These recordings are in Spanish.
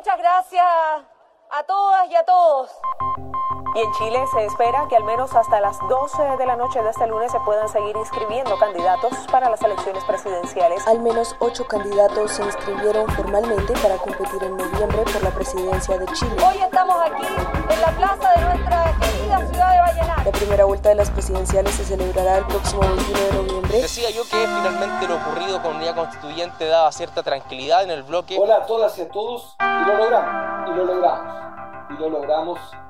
muchas gracias a todas y a todos. Y en Chile se espera que al menos hasta las 12 de la noche de este lunes se puedan seguir inscribiendo candidatos para las elecciones presidenciales. Al menos ocho candidatos se inscribieron formalmente para competir en noviembre por la presidencia de Chile. Hoy estamos aquí en la plaza de nuestra querida ciudad de Vallenar. La primera vuelta de las presidenciales se celebrará el próximo 21 de noviembre. Decía yo que finalmente lo ocurrido con unidad constituyente daba cierta tranquilidad en el bloque. Hola a todas y a todos, y lo logramos, y lo logramos, y lo logramos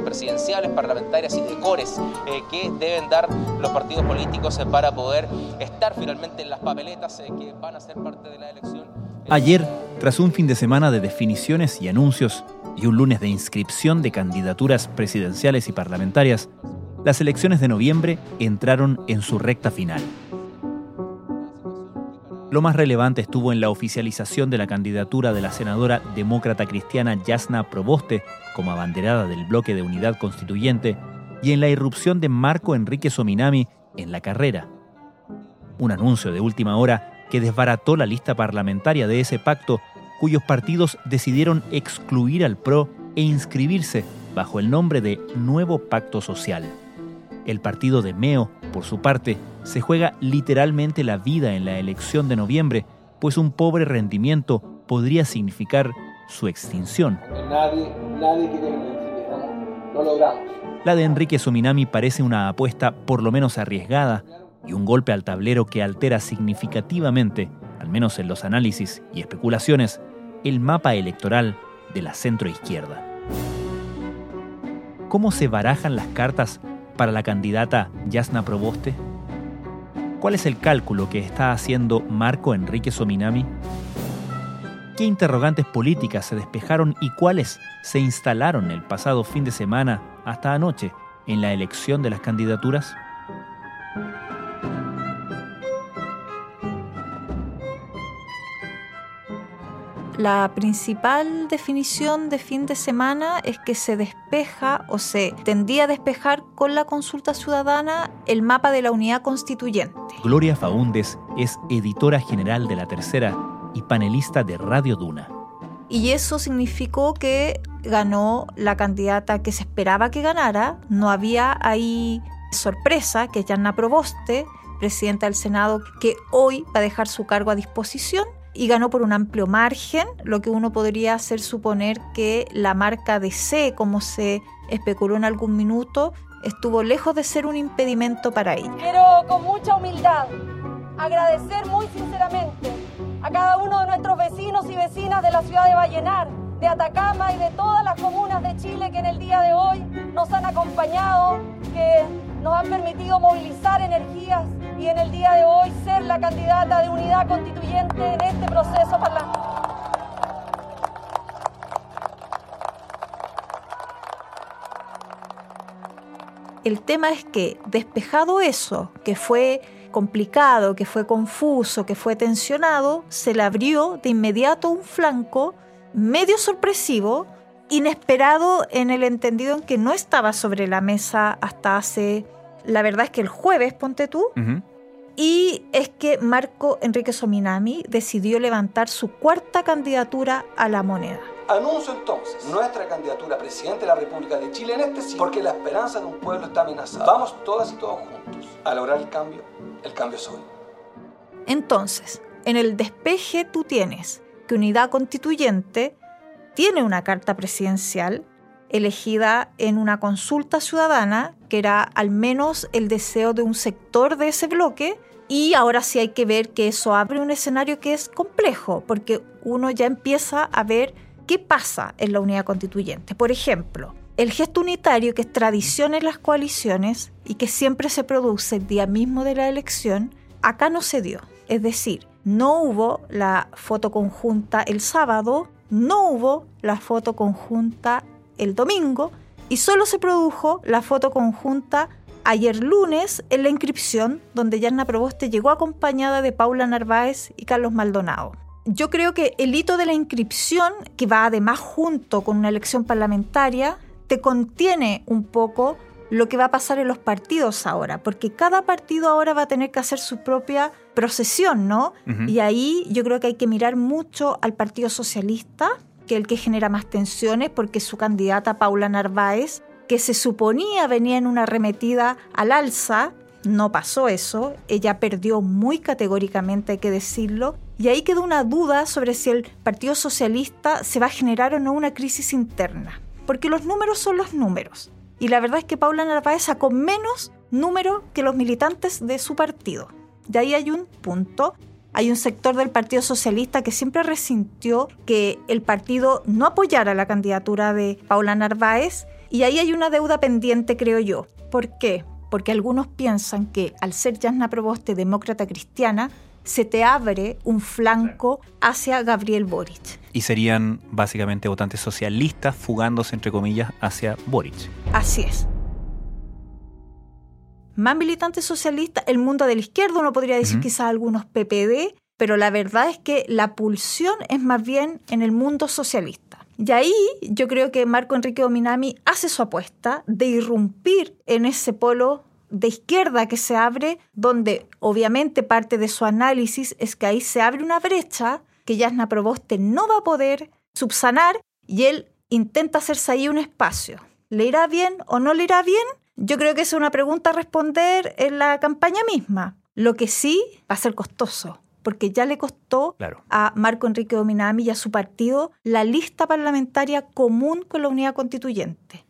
Presidenciales, parlamentarias y de cores eh, que deben dar los partidos políticos eh, para poder estar finalmente en las papeletas que van a ser parte de la elección. Ayer, tras un fin de semana de definiciones y anuncios y un lunes de inscripción de candidaturas presidenciales y parlamentarias, las elecciones de noviembre entraron en su recta final. Lo más relevante estuvo en la oficialización de la candidatura de la senadora demócrata cristiana Yasna Proboste como abanderada del bloque de unidad constituyente y en la irrupción de Marco Enrique Sominami en la carrera. Un anuncio de última hora que desbarató la lista parlamentaria de ese pacto cuyos partidos decidieron excluir al PRO e inscribirse bajo el nombre de Nuevo Pacto Social. El partido de Meo, por su parte, se juega literalmente la vida en la elección de noviembre, pues un pobre rendimiento podría significar su extinción. Nadie, nadie quiere Lo logramos. La de Enrique Sominami parece una apuesta por lo menos arriesgada y un golpe al tablero que altera significativamente, al menos en los análisis y especulaciones, el mapa electoral de la centroizquierda. ¿Cómo se barajan las cartas para la candidata Yasna Proboste? ¿Cuál es el cálculo que está haciendo Marco Enrique Sominami? ¿Qué interrogantes políticas se despejaron y cuáles se instalaron el pasado fin de semana hasta anoche en la elección de las candidaturas? La principal definición de fin de semana es que se despeja o se tendía a despejar con la consulta ciudadana el mapa de la unidad constituyente. Gloria Faúndes es editora general de La Tercera y panelista de Radio Duna. Y eso significó que ganó la candidata que se esperaba que ganara. No había ahí sorpresa, que es Yanna Proboste, presidenta del Senado, que hoy va a dejar su cargo a disposición y ganó por un amplio margen, lo que uno podría hacer suponer que la marca de C, como se especuló en algún minuto, estuvo lejos de ser un impedimento para ella. Quiero con mucha humildad agradecer muy sinceramente a cada uno de nuestros vecinos y vecinas de la ciudad de Vallenar, de Atacama y de todas las comunas de Chile que en el día de hoy nos han acompañado, que nos han permitido movilizar energías y en el día de hoy ser la candidata de unidad constituyente en este proceso parlamentario. El tema es que, despejado eso, que fue complicado, que fue confuso, que fue tensionado, se le abrió de inmediato un flanco medio sorpresivo, inesperado en el entendido en que no estaba sobre la mesa hasta hace, la verdad es que el jueves, ponte tú, y es que Marco Enrique Sominami decidió levantar su cuarta candidatura a la moneda. Anuncio entonces nuestra candidatura a presidente de la República de Chile en este sí, porque la esperanza de un pueblo está amenazada. Vamos todas y todos juntos a lograr el cambio. El cambio es hoy. Entonces, en el despeje tú tienes que Unidad Constituyente tiene una carta presidencial elegida en una consulta ciudadana, que era al menos el deseo de un sector de ese bloque, y ahora sí hay que ver que eso abre un escenario que es complejo, porque uno ya empieza a ver ¿Qué pasa en la unidad constituyente? Por ejemplo, el gesto unitario, que es tradición en las coaliciones y que siempre se produce el día mismo de la elección, acá no se dio. Es decir, no hubo la foto conjunta el sábado, no hubo la foto conjunta el domingo y solo se produjo la foto conjunta ayer lunes en la inscripción donde Yarna Proboste llegó acompañada de Paula Narváez y Carlos Maldonado. Yo creo que el hito de la inscripción, que va además junto con una elección parlamentaria, te contiene un poco lo que va a pasar en los partidos ahora, porque cada partido ahora va a tener que hacer su propia procesión, ¿no? Y ahí yo creo que hay que mirar mucho al Partido Socialista, que el que genera más tensiones, porque su candidata Paula Narváez, que se suponía venía en una arremetida al alza, no pasó eso, ella perdió muy categóricamente, hay que decirlo, y ahí quedó una duda sobre si el Partido Socialista se va a generar o no una crisis interna, porque los números son los números. Y la verdad es que Paula Narváez sacó menos número que los militantes de su partido. De ahí hay un punto. Hay un sector del Partido Socialista que siempre resintió que el partido no apoyara la candidatura de Paula Narváez y ahí hay una deuda pendiente, creo yo. ¿Por qué? Porque algunos piensan que al ser Jasna Proboste demócrata cristiana, se te abre un flanco hacia Gabriel Boric. Y serían básicamente votantes socialistas fugándose, entre comillas, hacia Boric. Así es. Más militantes socialistas, el mundo de la izquierda, uno podría decir quizás algunos PPD, pero la verdad es que la pulsión es más bien en el mundo socialista. Y ahí yo creo que Marco Enrique Dominami hace su apuesta de irrumpir en ese polo de izquierda que se abre, donde obviamente parte de su análisis es que ahí se abre una brecha que Yasna Proboste no va a poder subsanar y él intenta hacerse ahí un espacio. ¿Le irá bien o no le irá bien? Yo creo que es una pregunta a responder en la campaña misma. Lo que sí va a ser costoso, porque ya le costó a Marco Enrique Dominami y a su partido la lista parlamentaria común con la unidad constituyente.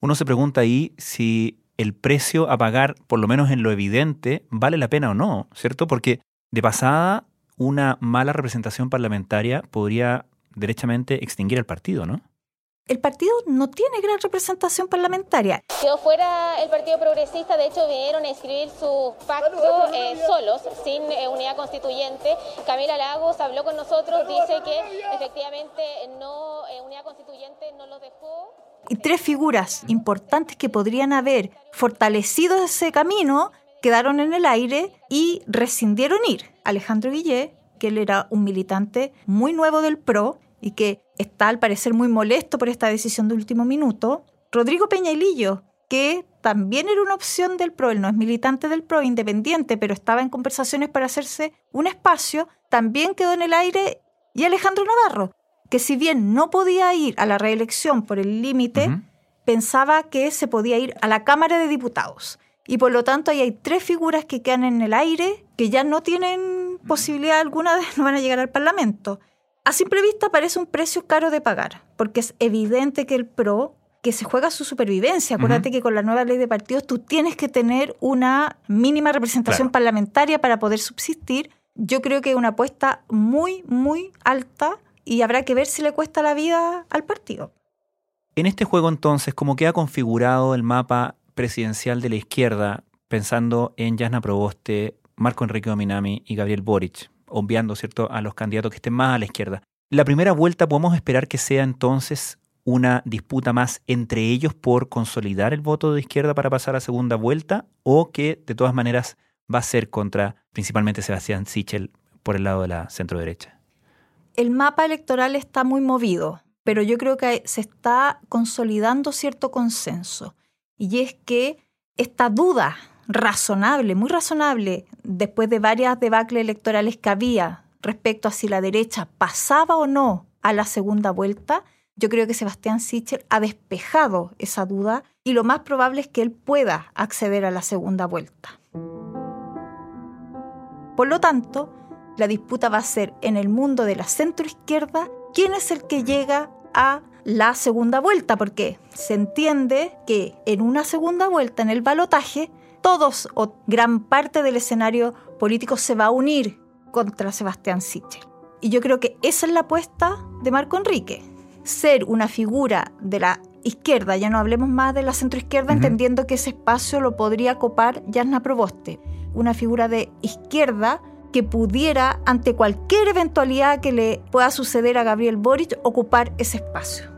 Uno se pregunta ahí si el precio a pagar, por lo menos en lo evidente, vale la pena o no, ¿cierto? Porque de pasada, una mala representación parlamentaria podría derechamente extinguir al partido, ¿no? El partido no tiene gran representación parlamentaria. Quedó fuera el Partido Progresista, de hecho vinieron a escribir su pacto eh, solos, sin eh, unidad constituyente. Camila Lagos habló con nosotros, dice que efectivamente no, eh, unidad constituyente no los dejó y tres figuras importantes que podrían haber fortalecido ese camino quedaron en el aire y rescindieron ir. Alejandro Guillé, que él era un militante muy nuevo del PRO y que está al parecer muy molesto por esta decisión de último minuto. Rodrigo Peñailillo, que también era una opción del PRO, él no es militante del PRO, independiente, pero estaba en conversaciones para hacerse un espacio, también quedó en el aire. Y Alejandro Navarro, que si bien no podía ir a la reelección por el límite, pensaba que se podía ir a la Cámara de Diputados. Y por lo tanto ahí hay tres figuras que quedan en el aire, que ya no tienen posibilidad alguna de no van a llegar al Parlamento. A simple vista parece un precio caro de pagar, porque es evidente que el PRO, que se juega su supervivencia, acuérdate que con la nueva ley de partidos tú tienes que tener una mínima representación parlamentaria para poder subsistir. Yo creo que es una apuesta muy, muy alta y habrá que ver si le cuesta la vida al partido. En este juego entonces, ¿cómo queda configurado el mapa presidencial de la izquierda, pensando en Jasna Proboste, Marco Enrique Dominami y Gabriel Boric, obviando ¿cierto? a los candidatos que estén más a la izquierda? La primera vuelta podemos esperar que sea entonces una disputa más entre ellos por consolidar el voto de izquierda para pasar a segunda vuelta o que de todas maneras va a ser contra principalmente Sebastián Sichel por el lado de la centro derecha el mapa electoral está muy movido, pero yo creo que se está consolidando cierto consenso. Y es que esta duda razonable, muy razonable, después de varias debacles electorales que había respecto a si la derecha pasaba o no a la segunda vuelta, yo creo que Sebastián Sichel ha despejado esa duda y lo más probable es que él pueda acceder a la segunda vuelta. Por lo tanto, la disputa va a ser en el mundo de la centroizquierda quién es el que llega a la segunda vuelta, porque se entiende que en una segunda vuelta, en el balotaje, todos o gran parte del escenario político se va a unir contra Sebastián Sichel. Y yo creo que esa es la apuesta de Marco Enrique, ser una figura de la izquierda, ya no hablemos más de la centroizquierda, entendiendo que ese espacio lo podría copar Jasna Proboste, una figura de izquierda que pudiera, ante cualquier eventualidad que le pueda suceder a Gabriel Boric, ocupar ese espacio.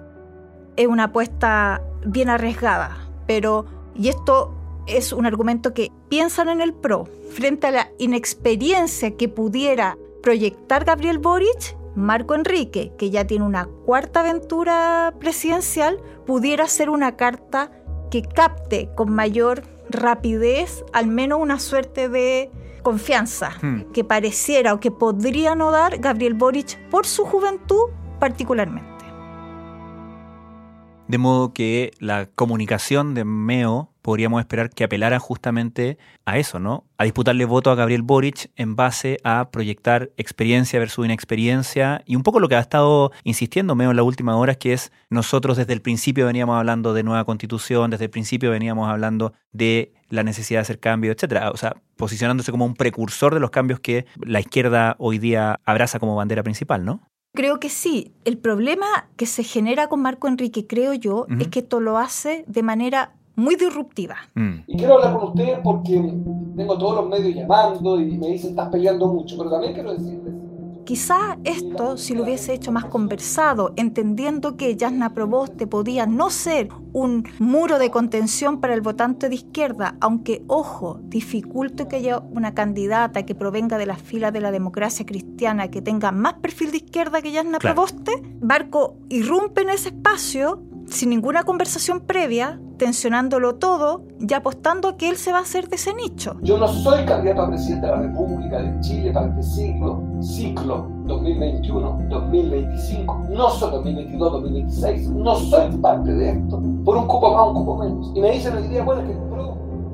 es una apuesta bien arriesgada, pero, y esto es un argumento que piensan en el PRO, frente a la inexperiencia que pudiera proyectar Gabriel Boric, Marco Enrique, que ya tiene una cuarta aventura presidencial, pudiera ser una carta que capte con mayor rapidez al menos una suerte de confianza hmm. que pareciera o que podría no dar Gabriel Boric por su juventud particularmente. De modo que la comunicación de Meo podríamos esperar que apelara justamente a eso, ¿no? A disputarle voto a Gabriel Boric en base a proyectar experiencia versus inexperiencia y un poco lo que ha estado insistiendo Meo en la última hora, que es nosotros desde el principio veníamos hablando de nueva constitución, desde el principio veníamos hablando de la necesidad de hacer cambios, etcétera. O sea, posicionándose como un precursor de los cambios que la izquierda hoy día abraza como bandera principal, ¿no? Creo que sí. El problema que se genera con Marco Enrique, creo yo, es que esto lo hace de manera muy disruptiva. Mm. Y quiero hablar con ustedes porque tengo todos los medios llamando y me dicen estás peleando mucho, pero también quiero decirles Quizá esto, si lo hubiese hecho más conversado, entendiendo que Yasna Proboste podía no ser un muro de contención para el votante de izquierda, aunque, ojo, dificulte que haya una candidata que provenga de las filas de la democracia cristiana que tenga más perfil de izquierda que Yasna Proboste, Barco irrumpe en ese espacio sin ninguna conversación previa, tensionándolo todo y apostando a que él se va a hacer de ese nicho. Yo no soy candidato a presidente de la República de Chile para este siglo, ciclo 2021-2025, no soy 2022-2026, no soy parte de esto, por un cupo más, un cupo menos. Y me dicen hoy día, bueno, que...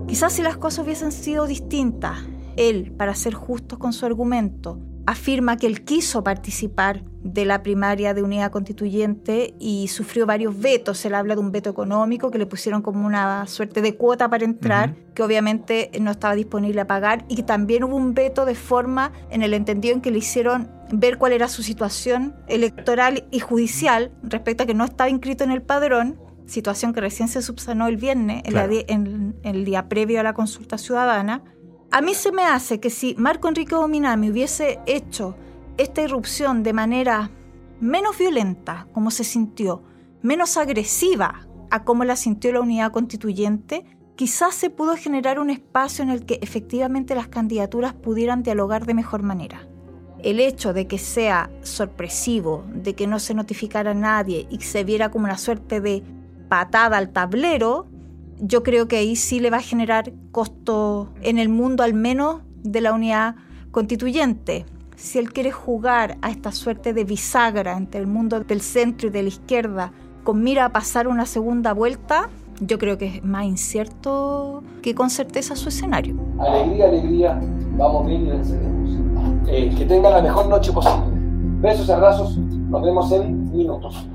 Quizás si las cosas hubiesen sido distintas, él, para ser justos con su argumento, afirma que él quiso participar de la primaria de unidad constituyente y sufrió varios vetos. Se le habla de un veto económico que le pusieron como una suerte de cuota para entrar, que obviamente no estaba disponible a pagar, y que también hubo un veto de forma en el entendido en que le hicieron ver cuál era su situación electoral y judicial respecto a que no estaba inscrito en el padrón, situación que recién se subsanó el viernes, en el día previo a la consulta ciudadana a mí se me hace que si Marco Enrique Dominami hubiese hecho esta irrupción de manera menos violenta, como se sintió, menos agresiva a cómo la sintió la unidad constituyente, quizás se pudo generar un espacio en el que efectivamente las candidaturas pudieran dialogar de mejor manera. El hecho de que sea sorpresivo, de que no se notificara a nadie y se viera como una suerte de patada al tablero, yo creo que ahí sí le va a generar costo en el mundo al menos de la unidad constituyente. Si él quiere jugar a esta suerte de bisagra entre el mundo del centro y de la izquierda con mira a pasar una segunda vuelta, yo creo que es más incierto que con certeza su escenario. Alegría, alegría, vamos bien y venceremos. Eh, que tenga la mejor noche posible. Besos abrazos, nos vemos en minutos.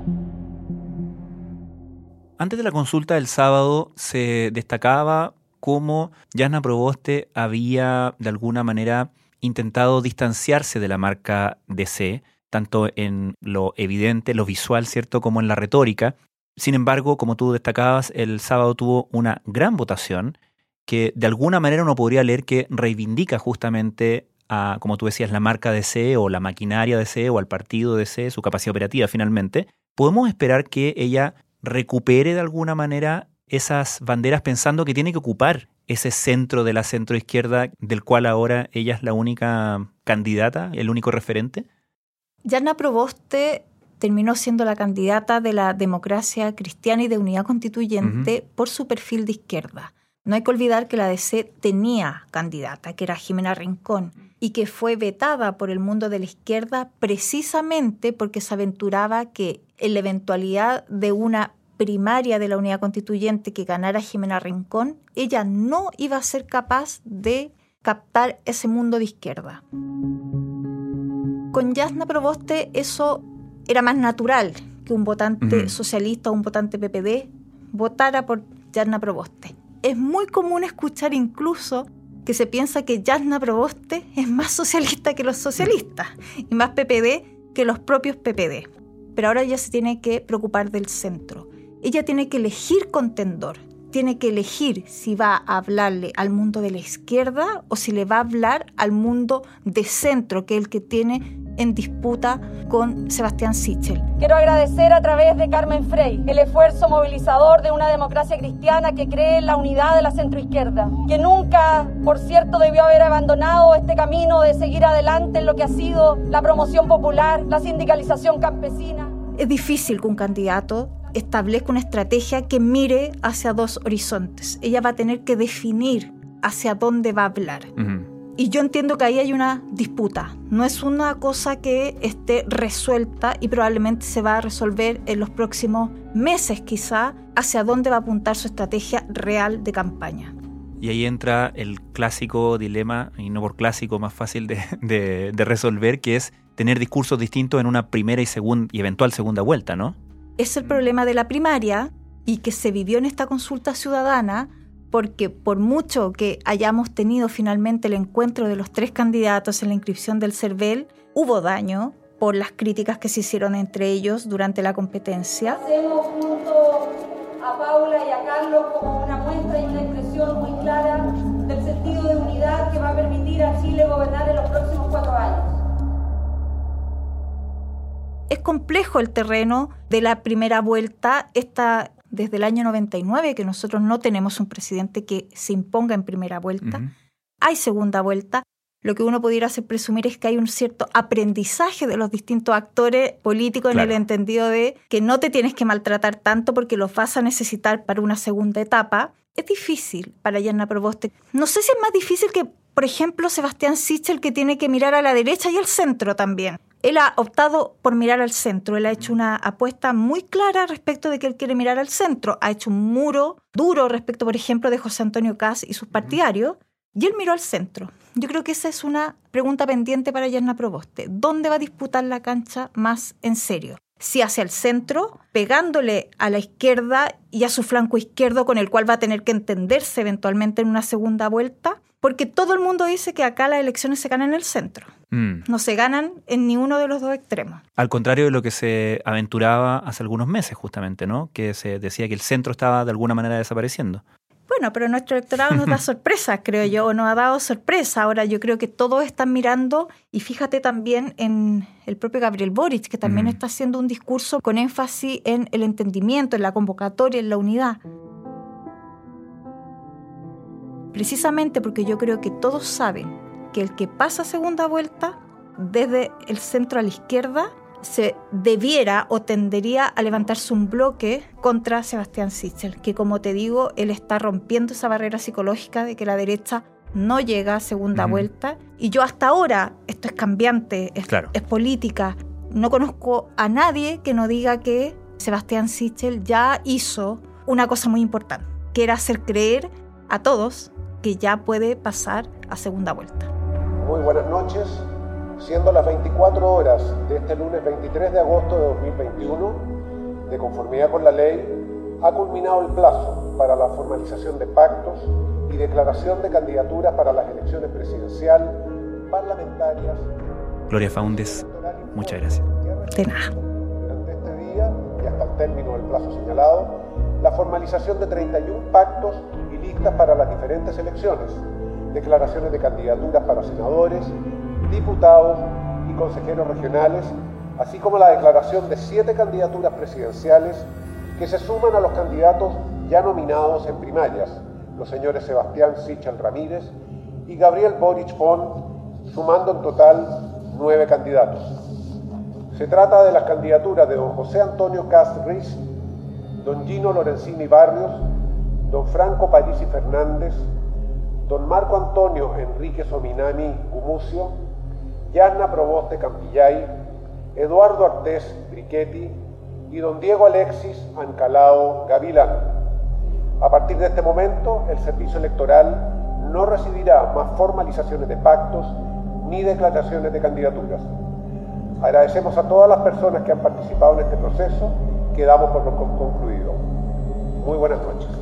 Antes de la consulta del sábado se destacaba cómo Jasna Proboste había de alguna manera intentado distanciarse de la marca DC, tanto en lo evidente, lo visual, ¿cierto?, como en la retórica. Sin embargo, como tú destacabas, el sábado tuvo una gran votación que de alguna manera uno podría leer que reivindica justamente a, como tú decías, la marca DC o la maquinaria DC o al partido DC, su capacidad operativa finalmente. Podemos esperar que ella recupere de alguna manera esas banderas pensando que tiene que ocupar ese centro de la centroizquierda del cual ahora ella es la única candidata, el único referente? Yana Proboste terminó siendo la candidata de la democracia cristiana y de unidad constituyente por su perfil de izquierda. No hay que olvidar que la DC tenía candidata, que era Jimena Rincón, y que fue vetada por el mundo de la izquierda precisamente porque se aventuraba que en la eventualidad de una primaria de la unidad constituyente que ganara Jimena Rincón, ella no iba a ser capaz de captar ese mundo de izquierda. Con Yasna Proboste eso era más natural que un votante socialista o un votante PPD votara por Yasna Proboste. Es muy común escuchar incluso que se piensa que Yasna Proboste es más socialista que los socialistas y más PPD que los propios PPD. Pero ahora ella se tiene que preocupar del centro. Ella tiene que elegir contendor, tiene que elegir si va a hablarle al mundo de la izquierda o si le va a hablar al mundo de centro, que es el que tiene en disputa con Sebastián Sichel. Quiero agradecer a través de Carmen Frey el esfuerzo movilizador de una democracia cristiana que cree en la unidad de la centroizquierda, que nunca, por cierto, debió haber abandonado este camino de seguir adelante en lo que ha sido la promoción popular, la sindicalización campesina. Es difícil que un candidato establezca una estrategia que mire hacia dos horizontes. Ella va a tener que definir hacia dónde va a hablar. Y yo entiendo que ahí hay una disputa. No es una cosa que esté resuelta y probablemente se va a resolver en los próximos meses quizá hacia dónde va a apuntar su estrategia real de campaña. Y ahí entra el clásico dilema, y no por clásico, más fácil de, de resolver, que es tener discursos distintos en una primera y, segunda, y eventual segunda vuelta, ¿no? Es el problema de la primaria y que se vivió en esta consulta ciudadana porque por mucho que hayamos tenido finalmente el encuentro de los tres candidatos en la inscripción del CERVEL, hubo daño por las críticas que se hicieron entre ellos durante la competencia. Hacemos junto a Paula y a Carlos como una muestra y una expresión muy clara del sentido de unidad que va a permitir a Chile gobernar en los próximos cuatro años. Es complejo el terreno de la primera vuelta. Esta desde el año 99 que nosotros no tenemos un presidente que se imponga en primera vuelta. Hay segunda vuelta. Lo que uno pudiera hacer presumir es que hay un cierto aprendizaje de los distintos actores políticos en el entendido de que no te tienes que maltratar tanto porque los vas a necesitar para una segunda etapa. Es difícil para Yanna Proboste. No sé si es más difícil que, por ejemplo, Sebastián Sichel, que tiene que mirar a la derecha y al centro también. Él ha optado por mirar al centro, él ha hecho una apuesta muy clara respecto de que él quiere mirar al centro, ha hecho un muro duro respecto, por ejemplo, de José Antonio Caz y sus partidarios, y él miró al centro. Yo creo que esa es una pregunta pendiente para Yerna Proboste. ¿Dónde va a disputar la cancha más en serio? Si hacia el centro, pegándole a la izquierda y a su flanco izquierdo con el cual va a tener que entenderse eventualmente en una segunda vuelta, porque todo el mundo dice que acá las elecciones se ganan en el centro. Mm. No se ganan en ninguno de los dos extremos. Al contrario de lo que se aventuraba hace algunos meses, justamente, ¿no? Que se decía que el centro estaba de alguna manera desapareciendo. Bueno, pero nuestro electorado nos da sorpresas, creo yo, o nos ha dado sorpresa. Ahora yo creo que todos están mirando, y fíjate también en el propio Gabriel Boric, que también mm. está haciendo un discurso con énfasis en el entendimiento, en la convocatoria, en la unidad precisamente porque yo creo que todos saben que el que pasa segunda vuelta desde el centro a la izquierda se debiera o tendería a levantarse un bloque contra Sebastián Sichel, que como te digo, él está rompiendo esa barrera psicológica de que la derecha no llega a segunda vuelta. Y yo hasta ahora, esto es cambiante, es, es política, no conozco a nadie que no diga que Sebastián Sichel ya hizo una cosa muy importante, que era hacer creer a todos que ya puede pasar a segunda vuelta. Muy buenas noches. Siendo las 24 horas de este lunes 23 de agosto de 2021, de conformidad con la ley, ha culminado el plazo para la formalización de pactos y declaración de candidaturas para las elecciones presidencial, parlamentarias. Gloria Faundes, muchas gracias. De nada. Durante este día y hasta el término del plazo señalado, la formalización de 31 pactos listas para las diferentes elecciones, declaraciones de candidaturas para senadores, diputados y consejeros regionales, así como la declaración de siete candidaturas presidenciales que se suman a los candidatos ya nominados en primarias, los señores Sebastián Sichel Ramírez y Gabriel Boric Pon, sumando en total nueve candidatos. Se trata de las candidaturas de don José Antonio Cast don Gino Lorenzini Barrios, don Franco Parisi Fernández, don Marco Antonio Enrique Sominami Gumucio, Yanna Proboste Campillay, Eduardo Artés Brichetti y don Diego Alexis Ancalao Gavilán. A partir de este momento, el servicio electoral no recibirá más formalizaciones de pactos ni declaraciones de candidaturas. Agradecemos a todas las personas que han participado en este proceso que damos por concluido. Muy buenas noches.